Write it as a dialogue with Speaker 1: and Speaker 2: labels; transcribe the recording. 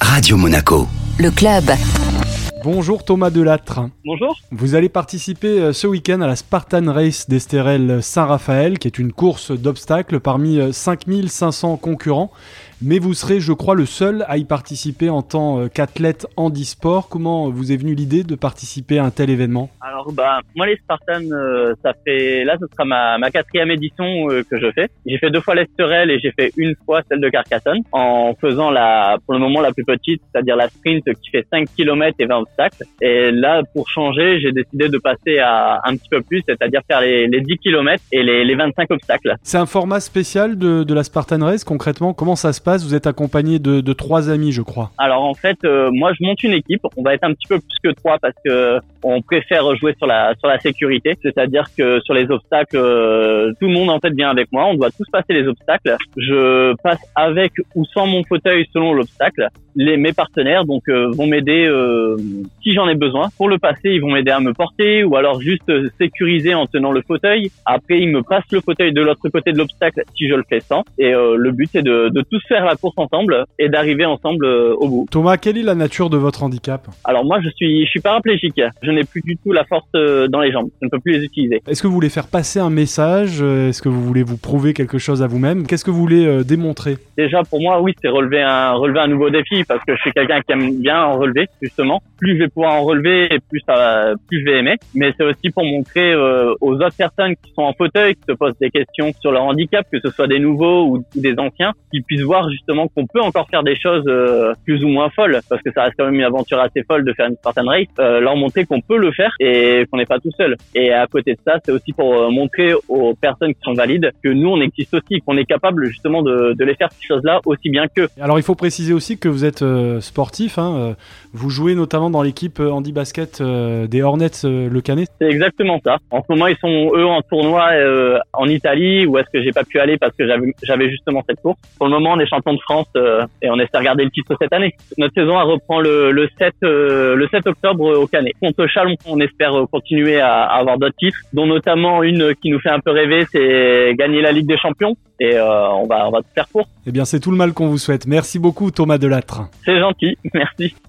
Speaker 1: Radio Monaco.
Speaker 2: Le club.
Speaker 3: Bonjour Thomas Delattre.
Speaker 4: Bonjour.
Speaker 3: Vous allez participer euh, ce week-end à la Spartan Race d'Estérel Saint-Raphaël, qui est une course d'obstacles parmi 5500 euh, concurrents. Mais vous serez, je crois, le seul à y participer en tant euh, qu'athlète handisport. Comment vous est venue l'idée de participer à un tel événement?
Speaker 4: Alors, bah, moi, les Spartans, ça fait, là, ce sera ma, ma quatrième édition que je fais. J'ai fait deux fois l'Estérel et j'ai fait une fois celle de Carcassonne en faisant la, pour le moment, la plus petite, c'est-à-dire la sprint qui fait 5 km et 20 et là, pour changer, j'ai décidé de passer à un petit peu plus, c'est-à-dire faire les, les 10 km et les, les 25 obstacles.
Speaker 3: C'est un format spécial de, de, la Spartan Race concrètement? Comment ça se passe? Vous êtes accompagné de, trois amis, je crois.
Speaker 4: Alors en fait, euh, moi je monte une équipe. On va être un petit peu plus que trois parce que on préfère jouer sur la sécurité, c'est-à-dire que sur les obstacles, euh, tout le monde en fait vient avec moi. On doit tous passer les obstacles. Je passe avec ou sans mon fauteuil selon l'obstacle. Les mes partenaires donc euh, vont m'aider si j'en ai besoin. Pour le passer, ils vont m'aider à me porter ou alors juste sécuriser en tenant le fauteuil. Après, ils me passent le fauteuil de l'autre côté de l'obstacle si je le fais sans. Et euh, le but, c'est de, de, tous faire la course ensemble et d'arriver ensemble euh, au bout.
Speaker 3: Thomas, quelle est la nature de votre handicap?
Speaker 4: Alors moi, je suis, je suis paraplégique. Je n'ai plus du tout la force euh, dans les jambes. Je ne peux plus les utiliser.
Speaker 3: Est-ce que vous voulez faire passer un message? Est-ce que vous voulez vous prouver quelque chose à vous-même? Qu'est-ce que vous voulez démontrer?
Speaker 4: Déjà, pour moi, oui, c'est relever un, relever un nouveau défi parce que je suis quelqu'un qui aime bien en relever, justement. Plus je vais pouvoir en relever et plus ça, plus je vais aimer. Mais c'est aussi pour montrer euh, aux autres personnes qui sont en fauteuil, qui se posent des questions sur leur handicap, que ce soit des nouveaux ou, des anciens, qu'ils puissent voir justement qu'on peut encore faire des choses euh, plus ou moins folles, parce que ça reste quand même une aventure assez folle de faire une Spartan Race. Euh, leur montrer qu'on peut le faire et qu'on n'est pas tout seul. Et à côté de ça, c'est aussi pour montrer aux personnes qui sont valides que nous on existe aussi, qu'on est capable justement de, de les faire ces choses-là aussi bien qu'eux.
Speaker 3: Alors il faut préciser aussi que vous êtes sportif. Hein, vous jouez notamment dans l'équipe Andy Basket euh, des Hornets euh, Le Canet
Speaker 4: C'est exactement ça. En ce moment, ils sont eux en tournoi euh, en Italie où est-ce que j'ai pas pu aller parce que j'avais justement cette course. Pour le moment, on est champion de France et on espère garder le titre cette année. Notre saison elle reprend le, le 7 le 7 octobre au Canet. Contre Chalon, on espère continuer à, avoir d'autres titres, dont notamment une qui nous fait un peu rêver, c'est gagner la Ligue des Champions et on va on va tout faire pour.
Speaker 3: Eh bien, c'est tout le mal qu'on vous souhaite. Merci beaucoup Thomas Delattre.
Speaker 4: C'est gentil, merci.